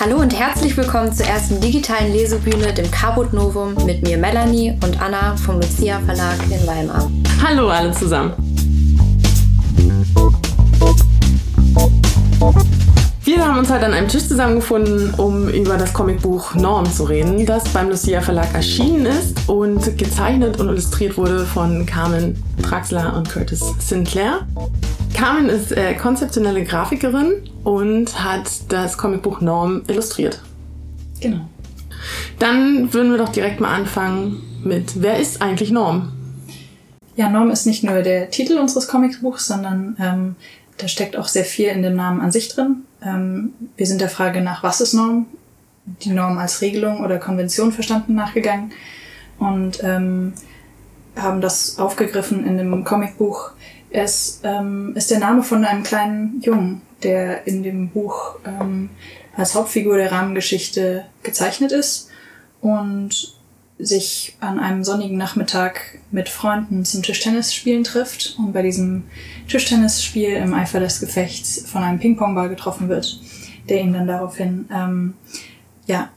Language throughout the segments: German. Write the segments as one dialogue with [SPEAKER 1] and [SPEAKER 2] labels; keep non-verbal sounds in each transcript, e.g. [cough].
[SPEAKER 1] Hallo und herzlich willkommen zur ersten digitalen Lesebühne, dem Cabot Novum, mit mir Melanie und Anna vom Lucia Verlag in Weimar.
[SPEAKER 2] Hallo alle zusammen. Wir haben uns heute an einem Tisch zusammengefunden, um über das Comicbuch Norm zu reden, das beim Lucia Verlag erschienen ist und gezeichnet und illustriert wurde von Carmen Traxler und Curtis Sinclair. Carmen ist äh, konzeptionelle Grafikerin und hat das Comicbuch Norm illustriert.
[SPEAKER 3] Genau.
[SPEAKER 2] Dann würden wir doch direkt mal anfangen mit, wer ist eigentlich Norm?
[SPEAKER 3] Ja, Norm ist nicht nur der Titel unseres Comicbuchs, sondern ähm, da steckt auch sehr viel in dem Namen an sich drin. Ähm, wir sind der Frage nach, was ist Norm? Die Norm als Regelung oder Konvention verstanden nachgegangen und ähm, haben das aufgegriffen in dem Comicbuch es ähm, ist der Name von einem kleinen Jungen, der in dem Buch ähm, als Hauptfigur der Rahmengeschichte gezeichnet ist und sich an einem sonnigen Nachmittag mit Freunden zum Tischtennisspielen trifft und bei diesem Tischtennisspiel im Eifer des Gefechts von einem Ping-Pong-Ball getroffen wird, der ihn dann daraufhin ähm, ja,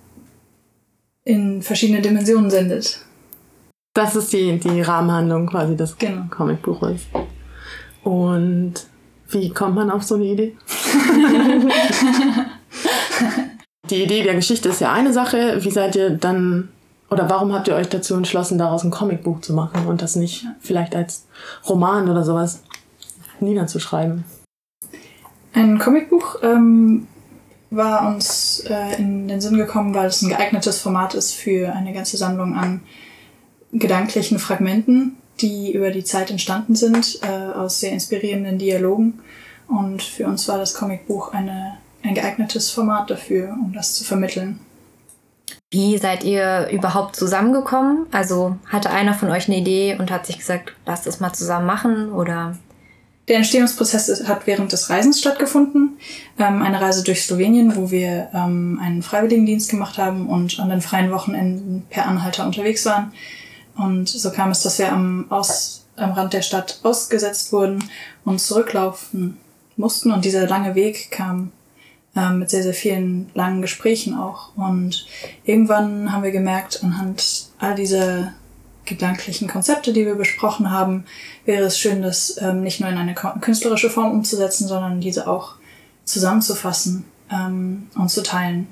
[SPEAKER 3] in verschiedene Dimensionen sendet.
[SPEAKER 2] Das ist die, die Rahmenhandlung quasi des
[SPEAKER 3] Genau.
[SPEAKER 2] Comicbuches. Und wie kommt man auf so eine Idee? [laughs] die Idee der Geschichte ist ja eine Sache. Wie seid ihr dann, oder warum habt ihr euch dazu entschlossen, daraus ein Comicbuch zu machen und das nicht vielleicht als Roman oder sowas niederzuschreiben?
[SPEAKER 3] Ein Comicbuch ähm, war uns äh, in den Sinn gekommen, weil es ein geeignetes Format ist für eine ganze Sammlung an gedanklichen Fragmenten, die über die Zeit entstanden sind, äh, aus sehr inspirierenden Dialogen. Und für uns war das Comicbuch eine, ein geeignetes Format dafür, um das zu vermitteln.
[SPEAKER 1] Wie seid ihr überhaupt zusammengekommen? Also hatte einer von euch eine Idee und hat sich gesagt, lasst es mal zusammen machen oder
[SPEAKER 3] Der Entstehungsprozess hat während des Reisens stattgefunden. Ähm, eine Reise durch Slowenien, wo wir ähm, einen Freiwilligendienst gemacht haben und an den freien Wochenenden per Anhalter unterwegs waren. Und so kam es, dass wir am, Aus, am Rand der Stadt ausgesetzt wurden und zurücklaufen mussten. Und dieser lange Weg kam ähm, mit sehr, sehr vielen langen Gesprächen auch. Und irgendwann haben wir gemerkt, anhand all dieser gedanklichen Konzepte, die wir besprochen haben, wäre es schön, das ähm, nicht nur in eine künstlerische Form umzusetzen, sondern diese auch zusammenzufassen ähm, und zu teilen.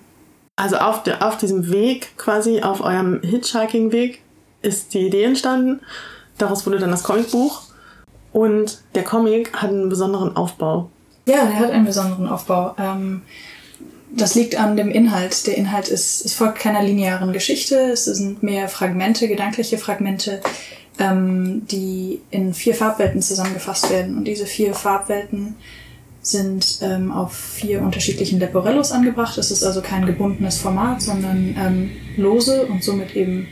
[SPEAKER 2] Also auf, der, auf diesem Weg, quasi auf eurem Hitchhiking-Weg, ist die Idee entstanden. Daraus wurde dann das Comicbuch. Und der Comic hat einen besonderen Aufbau.
[SPEAKER 3] Ja, der hat einen besonderen Aufbau. Ähm, das liegt an dem Inhalt. Der Inhalt ist, es folgt keiner linearen Geschichte. Es sind mehr Fragmente, gedankliche Fragmente, ähm, die in vier Farbwelten zusammengefasst werden. Und diese vier Farbwelten sind ähm, auf vier unterschiedlichen Leporellos angebracht. Es ist also kein gebundenes Format, sondern ähm, lose und somit eben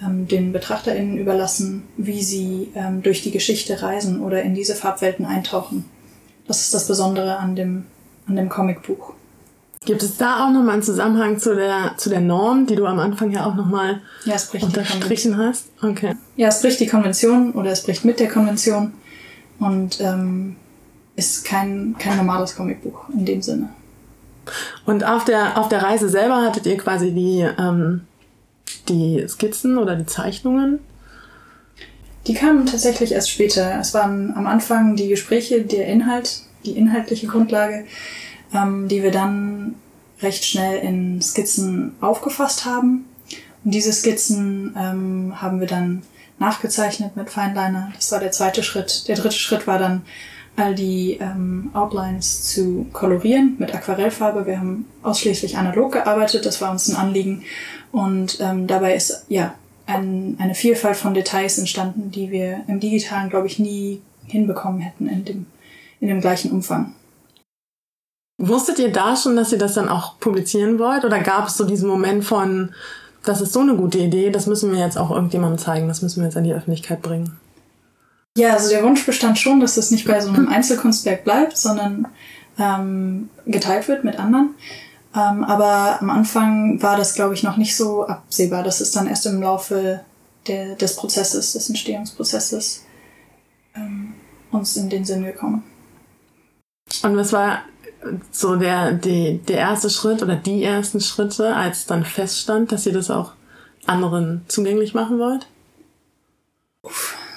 [SPEAKER 3] den BetrachterInnen überlassen, wie sie ähm, durch die Geschichte reisen oder in diese Farbwelten eintauchen. Das ist das Besondere an dem, an dem Comicbuch.
[SPEAKER 2] Gibt es da auch nochmal einen Zusammenhang zu der, zu der Norm, die du am Anfang ja auch nochmal
[SPEAKER 3] Ja,
[SPEAKER 2] unterstrichen hast? Okay.
[SPEAKER 3] Ja, es bricht die Konvention oder es bricht mit der Konvention und ähm, ist kein, kein normales Comicbuch in dem Sinne.
[SPEAKER 2] Und auf der, auf der Reise selber hattet ihr quasi die, ähm, die Skizzen oder die Zeichnungen?
[SPEAKER 3] Die kamen tatsächlich erst später. Es waren am Anfang die Gespräche, der Inhalt, die inhaltliche Grundlage, ähm, die wir dann recht schnell in Skizzen aufgefasst haben. Und diese Skizzen ähm, haben wir dann nachgezeichnet mit Fineliner. Das war der zweite Schritt. Der dritte Schritt war dann, all die ähm, Outlines zu kolorieren mit Aquarellfarbe. Wir haben ausschließlich analog gearbeitet, das war uns ein Anliegen. Und ähm, dabei ist ja ein, eine Vielfalt von Details entstanden, die wir im Digitalen, glaube ich, nie hinbekommen hätten in dem, in dem gleichen Umfang.
[SPEAKER 2] Wusstet ihr da schon, dass ihr das dann auch publizieren wollt? Oder gab es so diesen Moment von, das ist so eine gute Idee, das müssen wir jetzt auch irgendjemandem zeigen, das müssen wir jetzt an die Öffentlichkeit bringen?
[SPEAKER 3] Ja, also der Wunsch bestand schon, dass es nicht bei so einem Einzelkunstwerk bleibt, sondern ähm, geteilt wird mit anderen. Ähm, aber am Anfang war das, glaube ich, noch nicht so absehbar. Das ist dann erst im Laufe der, des Prozesses, des Entstehungsprozesses ähm, uns in den Sinn gekommen.
[SPEAKER 2] Und was war, so der, die, der erste Schritt oder die ersten Schritte, als dann feststand, dass ihr das auch anderen zugänglich machen wollt?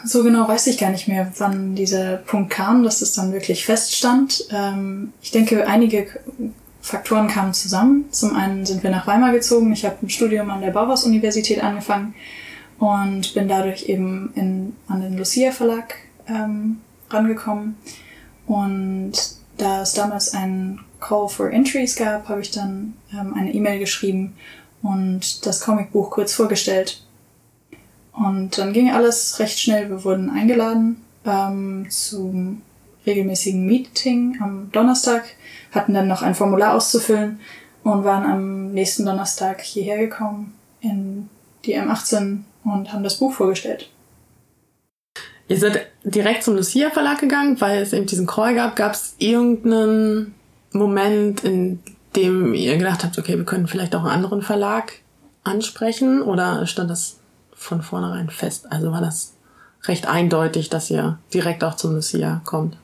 [SPEAKER 3] So genau weiß ich gar nicht mehr, wann dieser Punkt kam, dass es dann wirklich feststand. Ähm, ich denke, einige Faktoren kamen zusammen. Zum einen sind wir nach Weimar gezogen. Ich habe ein Studium an der Bauhaus-Universität angefangen und bin dadurch eben in, an den Lucia Verlag ähm, rangekommen. Und da es damals ein Call for Entries gab, habe ich dann ähm, eine E-Mail geschrieben und das Comicbuch kurz vorgestellt. Und dann ging alles recht schnell. Wir wurden eingeladen ähm, zum regelmäßigen Meeting am Donnerstag, hatten dann noch ein Formular auszufüllen und waren am nächsten Donnerstag hierher gekommen in die M18 und haben das Buch vorgestellt.
[SPEAKER 2] Ihr seid direkt zum Lucia Verlag gegangen, weil es eben diesen Call gab. Gab es irgendeinen Moment, in dem ihr gedacht habt, okay, wir können vielleicht auch einen anderen Verlag ansprechen? Oder stand das von vornherein fest? Also war das recht eindeutig, dass ihr direkt auch zum Lucia kommt?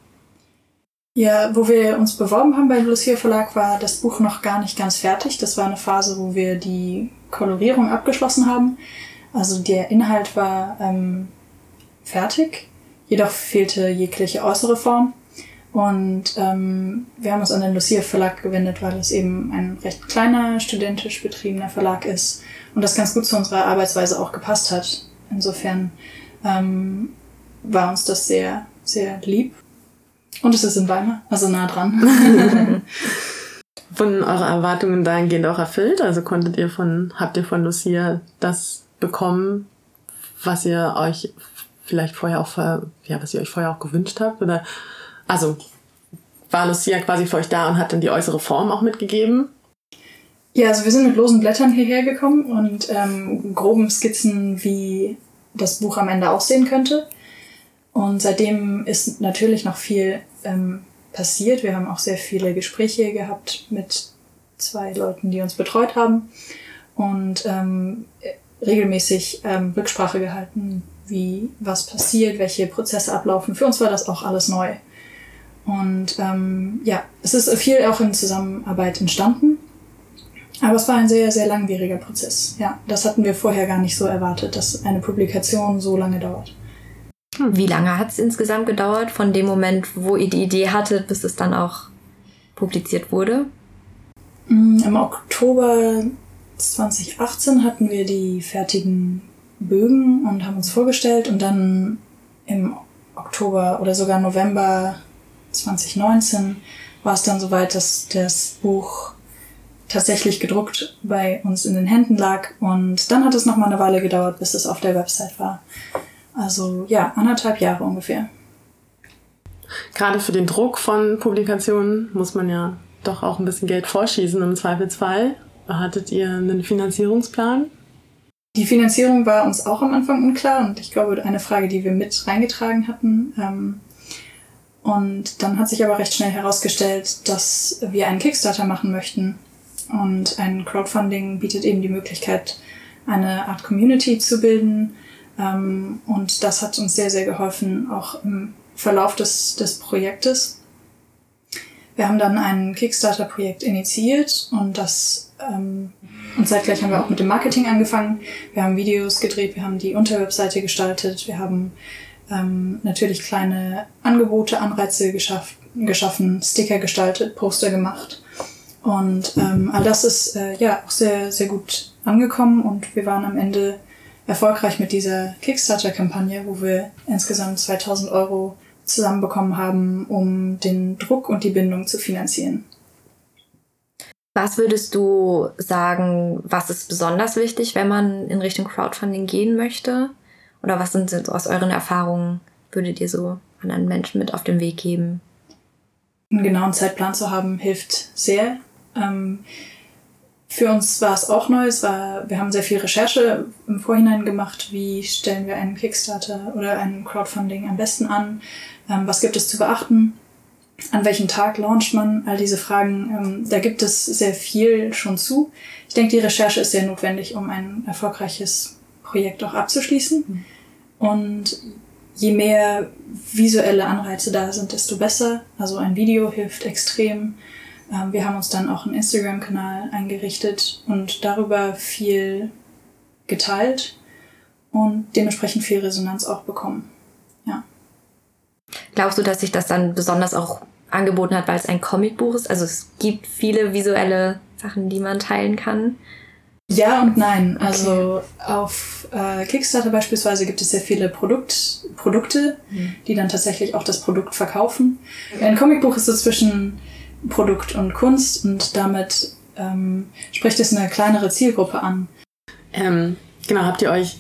[SPEAKER 3] Ja, wo wir uns beworben haben beim Lucia Verlag, war das Buch noch gar nicht ganz fertig. Das war eine Phase, wo wir die Kolorierung abgeschlossen haben. Also der Inhalt war ähm, fertig, jedoch fehlte jegliche äußere Form. Und ähm, wir haben uns an den Lucia Verlag gewendet, weil es eben ein recht kleiner, studentisch betriebener Verlag ist und das ganz gut zu unserer Arbeitsweise auch gepasst hat. Insofern ähm, war uns das sehr, sehr lieb. Und es ist in Weimar, also nah dran. [laughs]
[SPEAKER 2] Wurden eure Erwartungen dahingehend auch erfüllt? Also konntet ihr von, habt ihr von Lucia das bekommen, was ihr euch vielleicht vorher auch, ja, was ihr euch vorher auch gewünscht habt? Oder, also, war Lucia quasi für euch da und hat dann die äußere Form auch mitgegeben?
[SPEAKER 3] Ja, also wir sind mit losen Blättern hierher gekommen und ähm, groben Skizzen, wie das Buch am Ende aussehen könnte. Und seitdem ist natürlich noch viel ähm, passiert. Wir haben auch sehr viele Gespräche gehabt mit zwei Leuten, die uns betreut haben und ähm, regelmäßig ähm, Rücksprache gehalten, wie was passiert, welche Prozesse ablaufen. Für uns war das auch alles neu. Und ähm, ja, es ist viel auch in Zusammenarbeit entstanden. Aber es war ein sehr, sehr langwieriger Prozess. Ja, das hatten wir vorher gar nicht so erwartet, dass eine Publikation so lange dauert.
[SPEAKER 1] Wie lange hat es insgesamt gedauert, von dem Moment, wo ihr die Idee hattet, bis es dann auch publiziert wurde?
[SPEAKER 3] Mm, Im Oktober 2018 hatten wir die fertigen Bögen und haben uns vorgestellt und dann im Oktober oder sogar November 2019 war es dann soweit, dass das Buch tatsächlich gedruckt bei uns in den Händen lag und dann hat es noch mal eine Weile gedauert, bis es auf der Website war. Also ja, anderthalb Jahre ungefähr.
[SPEAKER 2] Gerade für den Druck von Publikationen muss man ja doch auch ein bisschen Geld vorschießen im Zweifelsfall. Hattet ihr einen Finanzierungsplan?
[SPEAKER 3] Die Finanzierung war uns auch am Anfang unklar und ich glaube, eine Frage, die wir mit reingetragen hatten. Ähm, und dann hat sich aber recht schnell herausgestellt, dass wir einen Kickstarter machen möchten. Und ein Crowdfunding bietet eben die Möglichkeit, eine Art Community zu bilden. Ähm, und das hat uns sehr, sehr geholfen, auch im Verlauf des, des Projektes. Wir haben dann ein Kickstarter-Projekt initiiert und das ähm, und zeitgleich haben wir auch mit dem Marketing angefangen. Wir haben Videos gedreht, wir haben die Unterwebseite gestaltet, wir haben ähm, natürlich kleine Angebote, Anreize geschaff geschaffen, Sticker gestaltet, Poster gemacht. Und ähm, all das ist äh, ja auch sehr, sehr gut angekommen und wir waren am Ende erfolgreich mit dieser Kickstarter-Kampagne, wo wir insgesamt 2000 Euro zusammenbekommen haben, um den Druck und die Bindung zu finanzieren.
[SPEAKER 1] Was würdest du sagen, was ist besonders wichtig, wenn man in Richtung Crowdfunding gehen möchte? Oder was sind so aus euren Erfahrungen, würdet ihr so anderen Menschen mit auf den Weg geben?
[SPEAKER 3] Einen genauen Zeitplan zu haben, hilft sehr. Ähm, für uns war es auch neu. Es war, wir haben sehr viel Recherche im Vorhinein gemacht. Wie stellen wir einen Kickstarter oder ein Crowdfunding am besten an? Ähm, was gibt es zu beachten? an welchem Tag launcht man, all diese Fragen, ähm, da gibt es sehr viel schon zu. Ich denke, die Recherche ist sehr notwendig, um ein erfolgreiches Projekt auch abzuschließen. Mhm. Und je mehr visuelle Anreize da sind, desto besser. Also ein Video hilft extrem. Ähm, wir haben uns dann auch einen Instagram-Kanal eingerichtet und darüber viel geteilt und dementsprechend viel Resonanz auch bekommen. Ja.
[SPEAKER 1] Glaubst du, dass sich das dann besonders auch angeboten hat, weil es ein Comicbuch ist? Also es gibt viele visuelle Sachen, die man teilen kann.
[SPEAKER 3] Ja und nein. Okay. Also auf äh, Kickstarter beispielsweise gibt es sehr viele Produkt, Produkte, mhm. die dann tatsächlich auch das Produkt verkaufen. Ein Comicbuch ist so zwischen Produkt und Kunst und damit ähm, spricht es eine kleinere Zielgruppe an.
[SPEAKER 2] Ähm, genau, habt ihr euch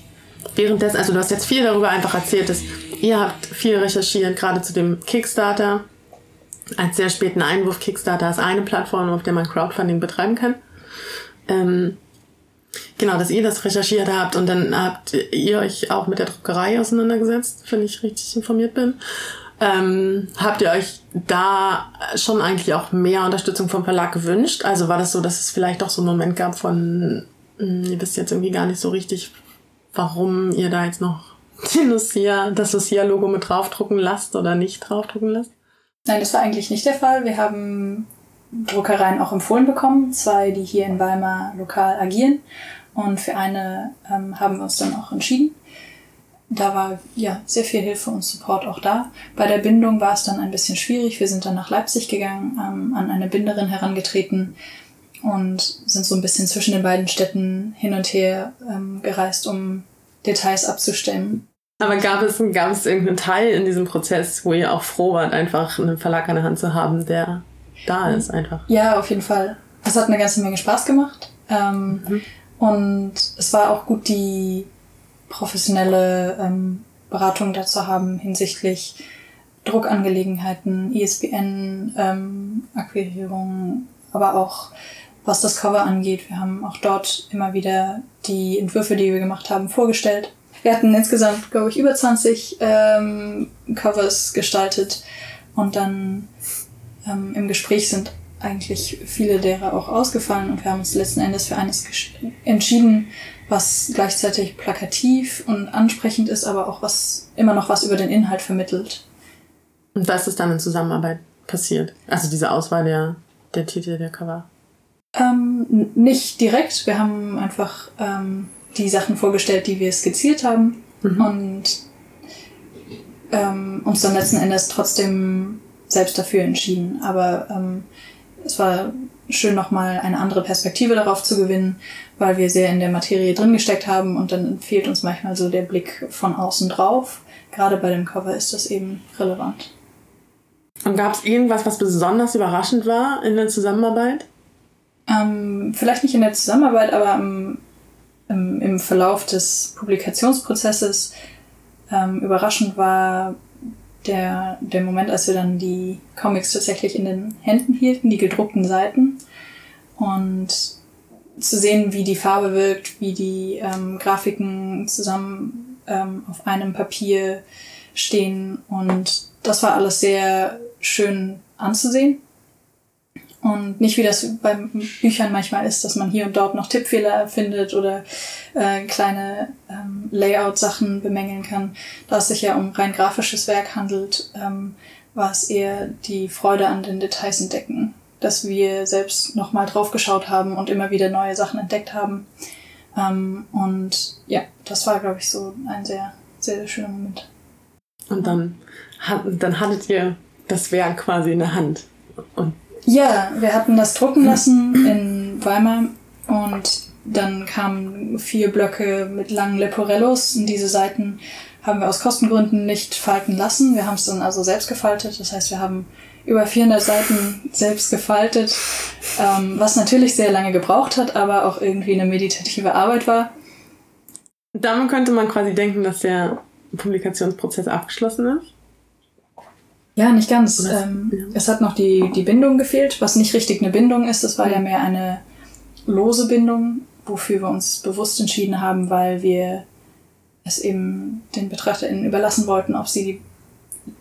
[SPEAKER 2] währenddessen, also du hast jetzt viel darüber einfach erzählt, dass ihr habt viel recherchiert, gerade zu dem Kickstarter. Als sehr späten Einwurf, Kickstarter ist eine Plattform, auf der man Crowdfunding betreiben kann. Ähm, genau, dass ihr das recherchiert habt und dann habt ihr euch auch mit der Druckerei auseinandergesetzt, wenn ich richtig informiert bin. Ähm, habt ihr euch da schon eigentlich auch mehr Unterstützung vom Verlag gewünscht? Also war das so, dass es vielleicht auch so einen Moment gab von, hm, ihr wisst jetzt irgendwie gar nicht so richtig, warum ihr da jetzt noch [laughs] die Lucia, das Lucia-Logo mit draufdrucken lasst oder nicht draufdrucken lasst?
[SPEAKER 3] Nein, das war eigentlich nicht der Fall. Wir haben Druckereien auch empfohlen bekommen, zwei, die hier in Weimar lokal agieren. Und für eine ähm, haben wir uns dann auch entschieden da war ja sehr viel Hilfe und Support auch da. Bei der Bindung war es dann ein bisschen schwierig. Wir sind dann nach Leipzig gegangen, ähm, an eine Binderin herangetreten und sind so ein bisschen zwischen den beiden Städten hin und her ähm, gereist, um Details abzustimmen.
[SPEAKER 2] Aber gab es, gab es irgendeinen Teil in diesem Prozess, wo ihr auch froh wart, einfach einen Verlag an der Hand zu haben, der da ist einfach?
[SPEAKER 3] Ja, auf jeden Fall. Es hat eine ganze Menge Spaß gemacht. Ähm, mhm. Und es war auch gut, die professionelle ähm, Beratung dazu haben hinsichtlich Druckangelegenheiten, ISBN, ähm, Akquirierung, aber auch was das Cover angeht. Wir haben auch dort immer wieder die Entwürfe, die wir gemacht haben, vorgestellt. Wir hatten insgesamt, glaube ich, über 20 ähm, Covers gestaltet und dann ähm, im Gespräch sind eigentlich viele derer auch ausgefallen und wir haben uns letzten Endes für eines entschieden, was gleichzeitig plakativ und ansprechend ist, aber auch was immer noch was über den Inhalt vermittelt.
[SPEAKER 2] Und was ist dann in Zusammenarbeit passiert? Also diese Auswahl der, der Titel der Cover?
[SPEAKER 3] Ähm, nicht direkt. Wir haben einfach ähm, die Sachen vorgestellt, die wir skizziert haben mhm. und ähm, uns dann letzten Endes trotzdem selbst dafür entschieden. Aber ähm, es war schön nochmal eine andere Perspektive darauf zu gewinnen, weil wir sehr in der Materie drin gesteckt haben und dann fehlt uns manchmal so der Blick von außen drauf. Gerade bei dem Cover ist das eben relevant.
[SPEAKER 2] Und gab es irgendwas, was besonders überraschend war in der Zusammenarbeit?
[SPEAKER 3] Ähm, vielleicht nicht in der Zusammenarbeit, aber im, im, im Verlauf des Publikationsprozesses ähm, überraschend war der, der Moment, als wir dann die Comics tatsächlich in den Händen hielten, die gedruckten Seiten. Und zu sehen, wie die Farbe wirkt, wie die ähm, Grafiken zusammen ähm, auf einem Papier stehen. Und das war alles sehr schön anzusehen. Und nicht wie das bei Büchern manchmal ist, dass man hier und dort noch Tippfehler findet oder äh, kleine ähm, Layout-Sachen bemängeln kann. Da es sich ja um rein grafisches Werk handelt, ähm, war es eher die Freude an den Details entdecken, dass wir selbst nochmal draufgeschaut haben und immer wieder neue Sachen entdeckt haben. Ähm, und ja, das war, glaube ich, so ein sehr, sehr, sehr schöner Moment.
[SPEAKER 2] Und dann, dann hattet ihr das Werk quasi in der Hand und
[SPEAKER 3] ja, wir hatten das drucken lassen in Weimar und dann kamen vier Blöcke mit langen Leporellos und diese Seiten haben wir aus Kostengründen nicht falten lassen. Wir haben es dann also selbst gefaltet. Das heißt, wir haben über 400 Seiten selbst gefaltet, ähm, was natürlich sehr lange gebraucht hat, aber auch irgendwie eine meditative Arbeit war.
[SPEAKER 2] Damit könnte man quasi denken, dass der Publikationsprozess abgeschlossen ist.
[SPEAKER 3] Ja, nicht ganz. Ähm, ja. Es hat noch die, die Bindung gefehlt, was nicht richtig eine Bindung ist. Das war ja mehr eine lose Bindung, wofür wir uns bewusst entschieden haben, weil wir es eben den BetrachterInnen überlassen wollten, ob sie die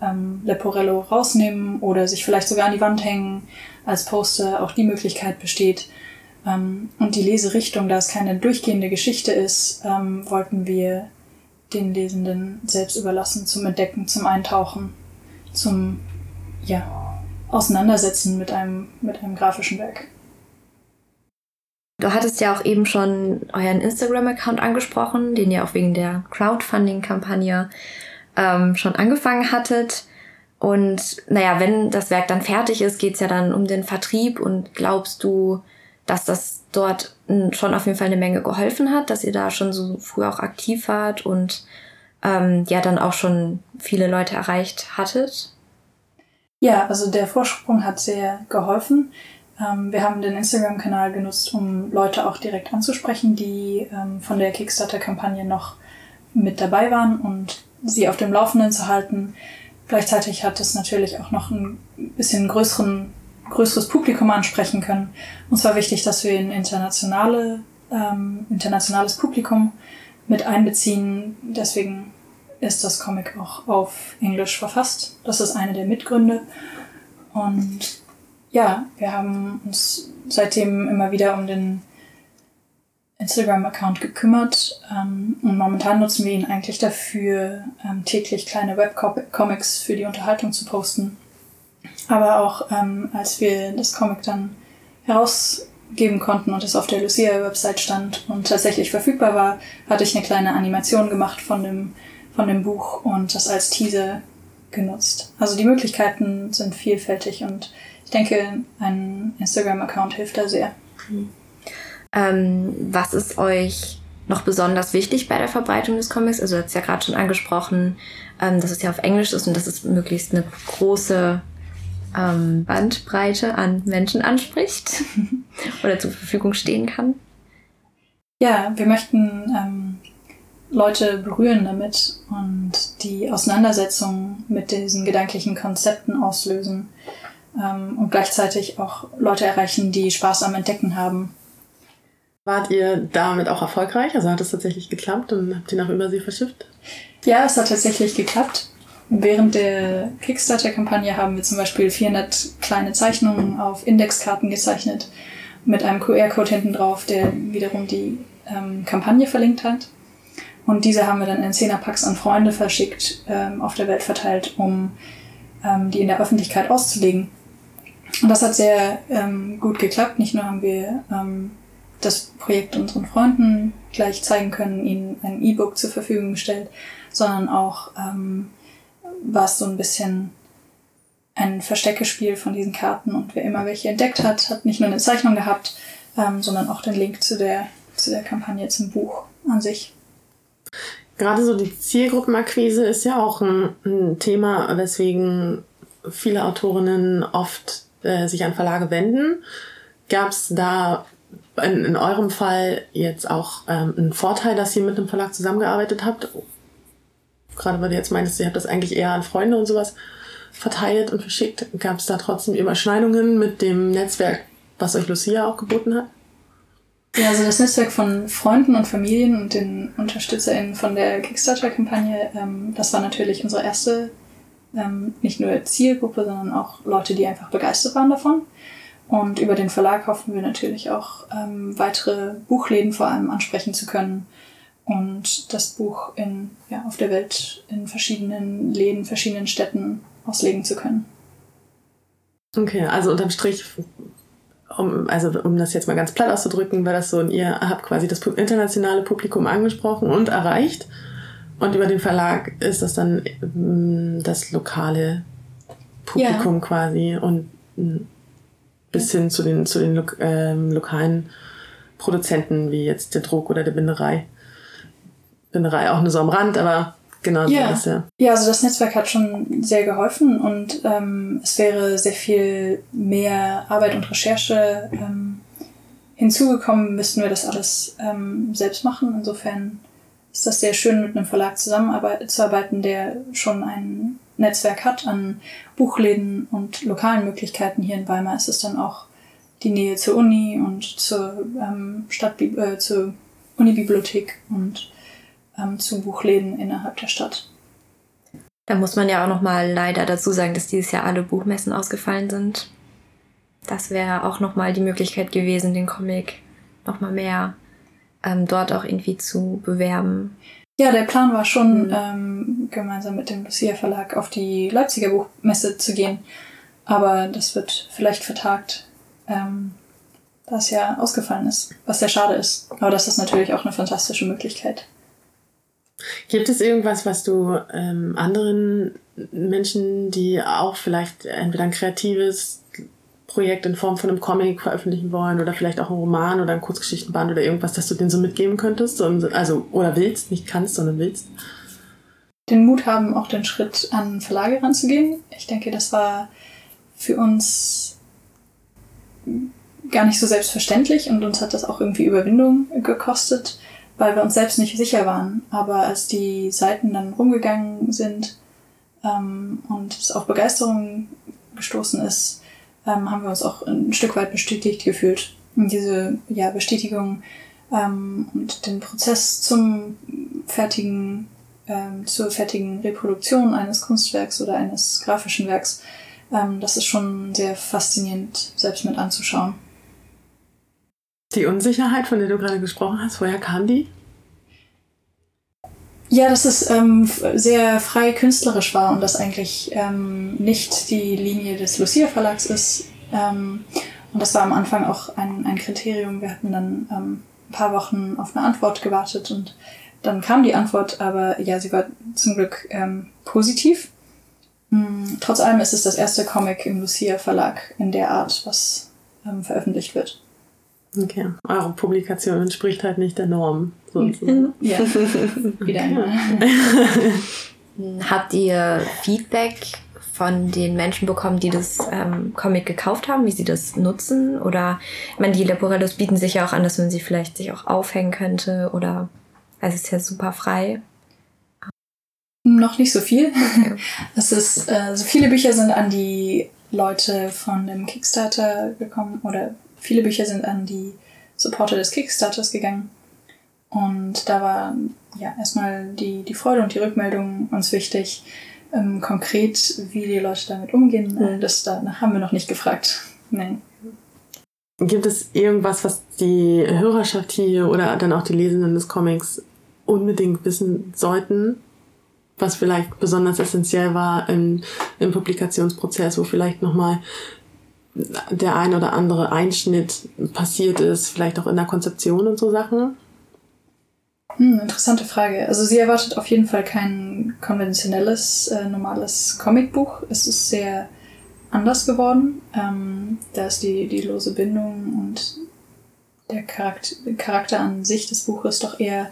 [SPEAKER 3] ähm, Leporello rausnehmen oder sich vielleicht sogar an die Wand hängen als Poster. Auch die Möglichkeit besteht. Ähm, und die Leserichtung, da es keine durchgehende Geschichte ist, ähm, wollten wir den Lesenden selbst überlassen zum Entdecken, zum Eintauchen zum ja, auseinandersetzen mit einem, mit einem grafischen Werk.
[SPEAKER 1] Du hattest ja auch eben schon euren Instagram-Account angesprochen, den ihr auch wegen der Crowdfunding-Kampagne ähm, schon angefangen hattet. Und naja, wenn das Werk dann fertig ist, geht's ja dann um den Vertrieb. Und glaubst du, dass das dort schon auf jeden Fall eine Menge geholfen hat, dass ihr da schon so früh auch aktiv wart und ähm, ja dann auch schon viele Leute erreicht hattet?
[SPEAKER 3] Ja, also der Vorsprung hat sehr geholfen. Ähm, wir haben den Instagram-Kanal genutzt, um Leute auch direkt anzusprechen, die ähm, von der Kickstarter-Kampagne noch mit dabei waren und sie auf dem Laufenden zu halten. Gleichzeitig hat es natürlich auch noch ein bisschen größeren, größeres Publikum ansprechen können. Uns war wichtig, dass wir ein internationale, ähm, internationales Publikum mit einbeziehen. Deswegen ist das Comic auch auf Englisch verfasst. Das ist eine der Mitgründe. Und ja, wir haben uns seitdem immer wieder um den Instagram-Account gekümmert ähm, und momentan nutzen wir ihn eigentlich dafür, ähm, täglich kleine Webcomics für die Unterhaltung zu posten. Aber auch ähm, als wir das Comic dann herausgeben konnten und es auf der Lucia-Website stand und tatsächlich verfügbar war, hatte ich eine kleine Animation gemacht von dem, von dem Buch und das als Teaser genutzt. Also die Möglichkeiten sind vielfältig und ich denke, ein Instagram-Account hilft da sehr. Mhm.
[SPEAKER 1] Ähm, was ist euch noch besonders wichtig bei der Verbreitung des Comics? Also, du hast ja gerade schon angesprochen, ähm, dass es ja auf Englisch ist und dass es möglichst eine große ähm, Bandbreite an Menschen anspricht [laughs] oder zur Verfügung stehen kann.
[SPEAKER 3] Ja, wir möchten ähm, Leute berühren damit und die Auseinandersetzung mit diesen gedanklichen Konzepten auslösen ähm, und gleichzeitig auch Leute erreichen, die Spaß am Entdecken haben.
[SPEAKER 2] Wart ihr damit auch erfolgreich? Also hat es tatsächlich geklappt und habt ihr nach Übersee verschifft?
[SPEAKER 3] Ja, es hat tatsächlich geklappt. Während der Kickstarter-Kampagne haben wir zum Beispiel 400 kleine Zeichnungen auf Indexkarten gezeichnet mit einem QR-Code hinten drauf, der wiederum die ähm, Kampagne verlinkt hat. Und diese haben wir dann in Zehnerpacks an Freunde verschickt, ähm, auf der Welt verteilt, um ähm, die in der Öffentlichkeit auszulegen. Und das hat sehr ähm, gut geklappt. Nicht nur haben wir ähm, das Projekt unseren Freunden gleich zeigen können, ihnen ein E-Book zur Verfügung gestellt, sondern auch ähm, war es so ein bisschen ein Versteckespiel von diesen Karten und wer immer welche entdeckt hat, hat nicht nur eine Zeichnung gehabt, ähm, sondern auch den Link zu der, zu der Kampagne zum Buch an sich.
[SPEAKER 2] Gerade so die Zielgruppenakquise ist ja auch ein, ein Thema, weswegen viele Autorinnen oft äh, sich an Verlage wenden. Gab es da in, in, eurem Fall jetzt auch ähm, einen Vorteil, dass ihr mit einem Verlag zusammengearbeitet habt? Gerade weil du jetzt meintest, ihr habt das eigentlich eher an Freunde und sowas verteilt und verschickt. Gab es da trotzdem Überschneidungen mit dem Netzwerk, was euch Lucia auch geboten hat?
[SPEAKER 3] Ja, also das Netzwerk von Freunden und Familien und den UnterstützerInnen von der Kickstarter-Kampagne, ähm, das war natürlich unsere erste ähm, nicht nur Zielgruppe, sondern auch Leute, die einfach begeistert waren davon. Und über den Verlag hoffen wir natürlich auch ähm, weitere Buchläden vor allem ansprechen zu können und das Buch in, ja, auf der Welt in verschiedenen Läden, verschiedenen Städten auslegen zu können.
[SPEAKER 2] Okay, also unterm Strich, um, also um das jetzt mal ganz platt auszudrücken, war das so, ihr habt quasi das internationale Publikum angesprochen und erreicht und über den Verlag ist das dann mm, das lokale Publikum ja. quasi und mm, bis hin zu den, zu den lo ähm, lokalen Produzenten, wie jetzt der Druck oder der Binderei. Binderei auch nur so am Rand, aber genau
[SPEAKER 3] ja.
[SPEAKER 2] so ist ja.
[SPEAKER 3] Ja, also das Netzwerk hat schon sehr geholfen und ähm, es wäre sehr viel mehr Arbeit und Recherche ähm, hinzugekommen, müssten wir das alles ähm, selbst machen. Insofern ist das sehr schön, mit einem Verlag zusammenzuarbeiten, der schon ein Netzwerk hat an Buchläden und lokalen Möglichkeiten. Hier in Weimar ist es dann auch die Nähe zur Uni und zur ähm, Stadt, äh, zur Unibibliothek und ähm, zu Buchläden innerhalb der Stadt.
[SPEAKER 1] Da muss man ja auch noch mal leider dazu sagen, dass dieses Jahr alle Buchmessen ausgefallen sind. Das wäre auch noch mal die Möglichkeit gewesen, den Comic noch mal mehr ähm, dort auch irgendwie zu bewerben?
[SPEAKER 3] Ja, der Plan war schon, mhm. ähm, gemeinsam mit dem Lucia Verlag auf die Leipziger Buchmesse zu gehen. Aber das wird vielleicht vertagt, ähm, da es ja ausgefallen ist, was sehr schade ist. Aber das ist natürlich auch eine fantastische Möglichkeit.
[SPEAKER 2] Gibt es irgendwas, was du ähm, anderen Menschen, die auch vielleicht entweder ein kreatives Projekt in Form von einem Comic veröffentlichen wollen oder vielleicht auch einen Roman oder ein Kurzgeschichtenband oder irgendwas, das du denen so mitgeben könntest? Also, oder willst, nicht kannst, sondern willst?
[SPEAKER 3] Den Mut haben, auch den Schritt an Verlage ranzugehen. Ich denke, das war für uns gar nicht so selbstverständlich und uns hat das auch irgendwie Überwindung gekostet, weil wir uns selbst nicht sicher waren. Aber als die Seiten dann rumgegangen sind ähm, und es auf Begeisterung gestoßen ist, ähm, haben wir uns auch ein Stück weit bestätigt gefühlt. Und diese ja, Bestätigung ähm, und den Prozess zum fertigen, ähm, zur fertigen Reproduktion eines Kunstwerks oder eines grafischen Werks, ähm, das ist schon sehr faszinierend, selbst mit anzuschauen.
[SPEAKER 2] Die Unsicherheit, von der du gerade gesprochen hast, woher kam die?
[SPEAKER 3] Ja, dass es ähm, sehr frei künstlerisch war und das eigentlich ähm, nicht die Linie des Lucia Verlags ist. Ähm, und das war am Anfang auch ein, ein Kriterium. Wir hatten dann ähm, ein paar Wochen auf eine Antwort gewartet und dann kam die Antwort, aber ja, sie war zum Glück ähm, positiv. Mhm. Trotz allem ist es das erste Comic im Lucia Verlag in der Art, was ähm, veröffentlicht wird.
[SPEAKER 2] Okay, eure Publikation entspricht halt nicht der Norm. Sozusagen. [laughs]
[SPEAKER 3] Ja, wieder einmal. [laughs]
[SPEAKER 1] Habt ihr Feedback von den Menschen bekommen, die das ähm, Comic gekauft haben, wie sie das nutzen? Oder, ich meine, die Leporellos bieten sich ja auch an, dass man sie vielleicht sich auch aufhängen könnte oder, also es ist ja super frei.
[SPEAKER 3] Noch nicht so viel. Okay. [laughs] Es ist, äh, so viele Bücher sind an die Leute von dem Kickstarter gekommen oder viele Bücher sind an die Supporter des Kickstarters gegangen. Und da war ja erstmal die, die Freude und die Rückmeldung uns wichtig. Ähm, konkret, wie die Leute damit umgehen, äh, das danach haben wir noch nicht gefragt. [laughs] Nein.
[SPEAKER 2] Gibt es irgendwas, was die Hörerschaft hier oder dann auch die Lesenden des Comics unbedingt wissen sollten, was vielleicht besonders essentiell war im, im Publikationsprozess, wo vielleicht nochmal der ein oder andere Einschnitt passiert ist, vielleicht auch in der Konzeption und so Sachen?
[SPEAKER 3] Hm, interessante Frage. Also sie erwartet auf jeden Fall kein konventionelles, äh, normales Comicbuch. Es ist sehr anders geworden. Ähm, da ist die, die lose Bindung und der Charakter, Charakter an sich des Buches doch eher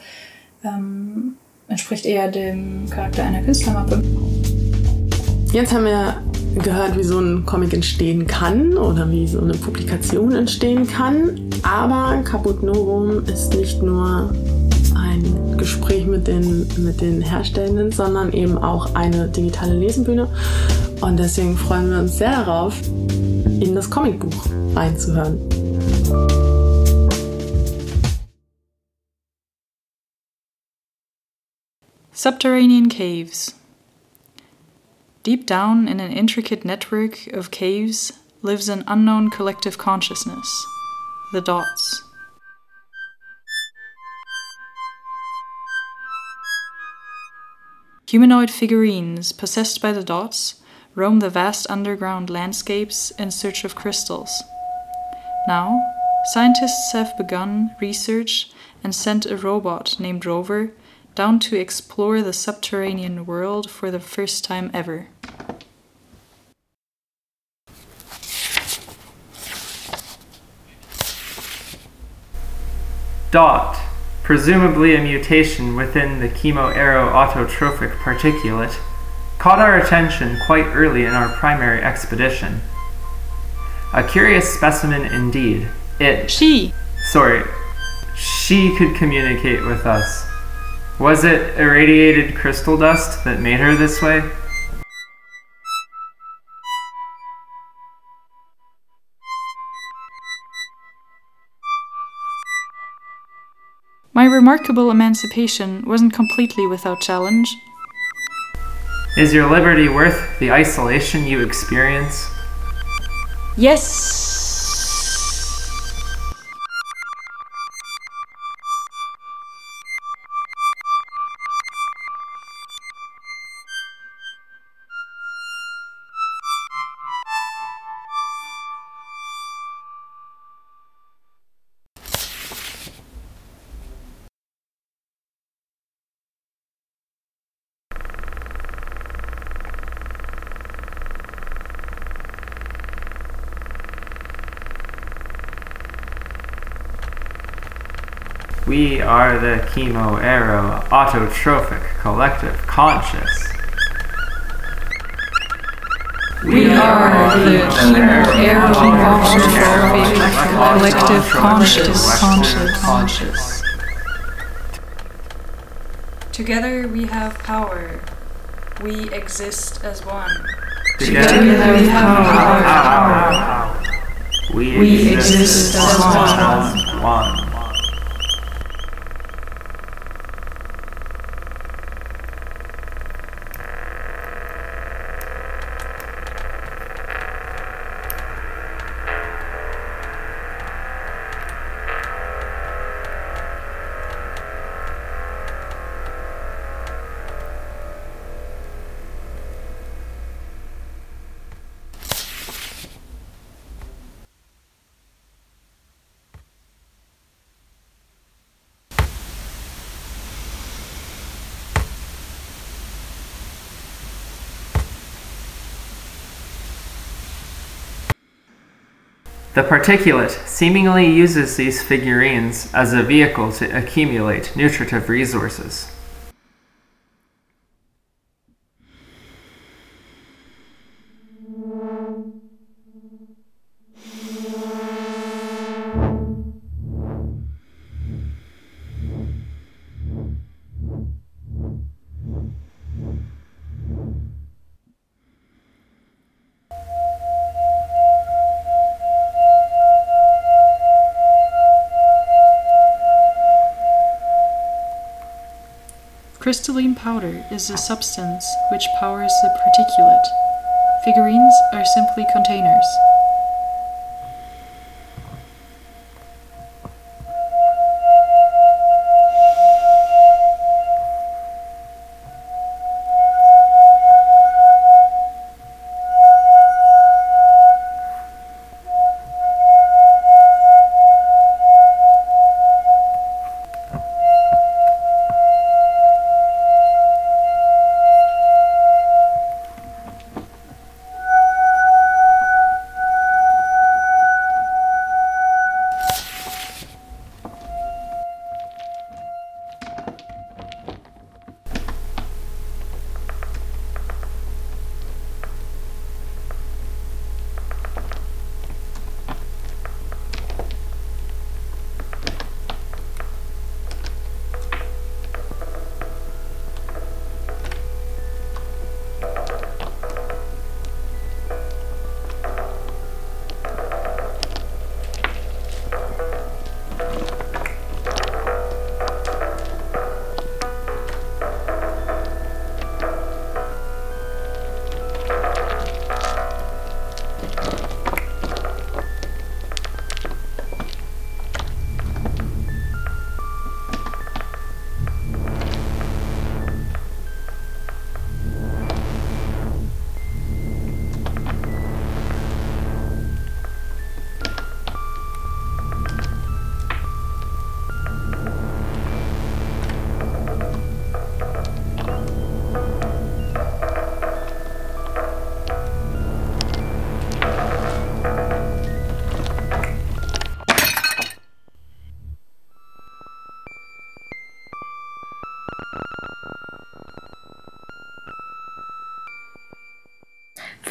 [SPEAKER 3] ähm, entspricht eher dem Charakter einer Künstlermappe.
[SPEAKER 2] Jetzt haben wir gehört, wie so ein Comic entstehen kann oder wie so eine Publikation entstehen kann. Aber Caput Novum ist nicht nur ein Gespräch mit den, mit den Herstellenden, sondern eben auch eine digitale Lesenbühne. Und deswegen freuen wir uns sehr darauf, in das Comicbuch reinzuhören.
[SPEAKER 4] Subterranean Caves Deep down in an intricate network of caves lives an unknown collective consciousness the dots. Humanoid figurines possessed by the dots roam the vast underground landscapes in search of crystals. Now, scientists have begun research and sent a robot named Rover down to explore the subterranean world for the first time ever.
[SPEAKER 5] Dot, presumably a mutation within the chemoaeroautotrophic particulate, caught our attention quite early in our primary expedition. A curious specimen indeed. It.
[SPEAKER 4] She!
[SPEAKER 5] Sorry. She could communicate with us. Was it irradiated crystal dust that made her this way?
[SPEAKER 4] My remarkable emancipation wasn't completely without challenge.
[SPEAKER 5] Is your liberty worth the isolation you experience?
[SPEAKER 4] Yes,
[SPEAKER 5] are the Chemo Arrow Autotrophic Collective Conscious.
[SPEAKER 4] We are the Chemo Arrow Autotrophic Collective Conscious. Conscious.
[SPEAKER 5] Conscious.
[SPEAKER 4] Together we have power. We exist as one.
[SPEAKER 5] Together
[SPEAKER 4] we have power.
[SPEAKER 5] power. We,
[SPEAKER 4] We
[SPEAKER 5] exist
[SPEAKER 4] exist as
[SPEAKER 5] as one. The particulate seemingly uses these figurines as a vehicle to accumulate nutritive resources.
[SPEAKER 4] Powder is the substance which powers the particulate. Figurines are simply containers.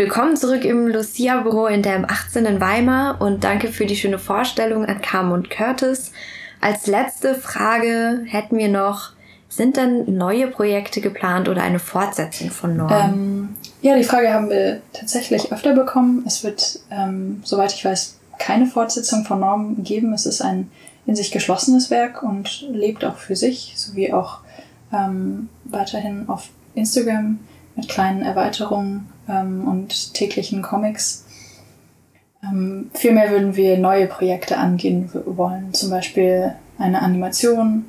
[SPEAKER 1] Willkommen zurück im Lucia-Büro in der M18 in Weimar und danke für die schöne Vorstellung an Carmen und Curtis. Als letzte Frage hätten wir noch, sind denn neue Projekte geplant oder eine Fortsetzung von Norm?
[SPEAKER 3] Ähm, ja, die Frage haben wir tatsächlich öfter bekommen. Es wird, ähm, soweit ich weiß, keine Fortsetzung von Norm geben. Es ist ein in sich geschlossenes Werk und lebt auch für sich, sowie auch ähm, weiterhin auf Instagram mit kleinen Erweiterungen ähm, und täglichen Comics. Ähm, vielmehr würden wir neue Projekte angehen wollen, zum Beispiel eine Animation.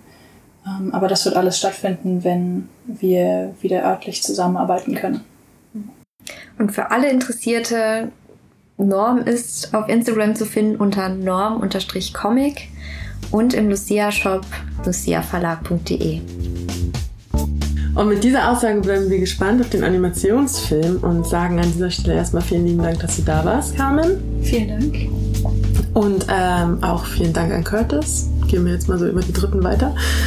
[SPEAKER 3] Ähm, aber das wird alles stattfinden, wenn wir wieder örtlich zusammenarbeiten können.
[SPEAKER 1] Und für alle Interessierte, Norm ist auf Instagram zu finden unter norm-comic und im Lucia-Shop luciaverlag.de.
[SPEAKER 2] Und mit dieser Aussage bleiben wir gespannt auf den Animationsfilm und sagen an dieser Stelle erstmal vielen lieben Dank, dass du da warst, Carmen.
[SPEAKER 3] Vielen Dank.
[SPEAKER 2] Und ähm, auch vielen Dank an Curtis. gehen wir jetzt mal so über die dritten weiter.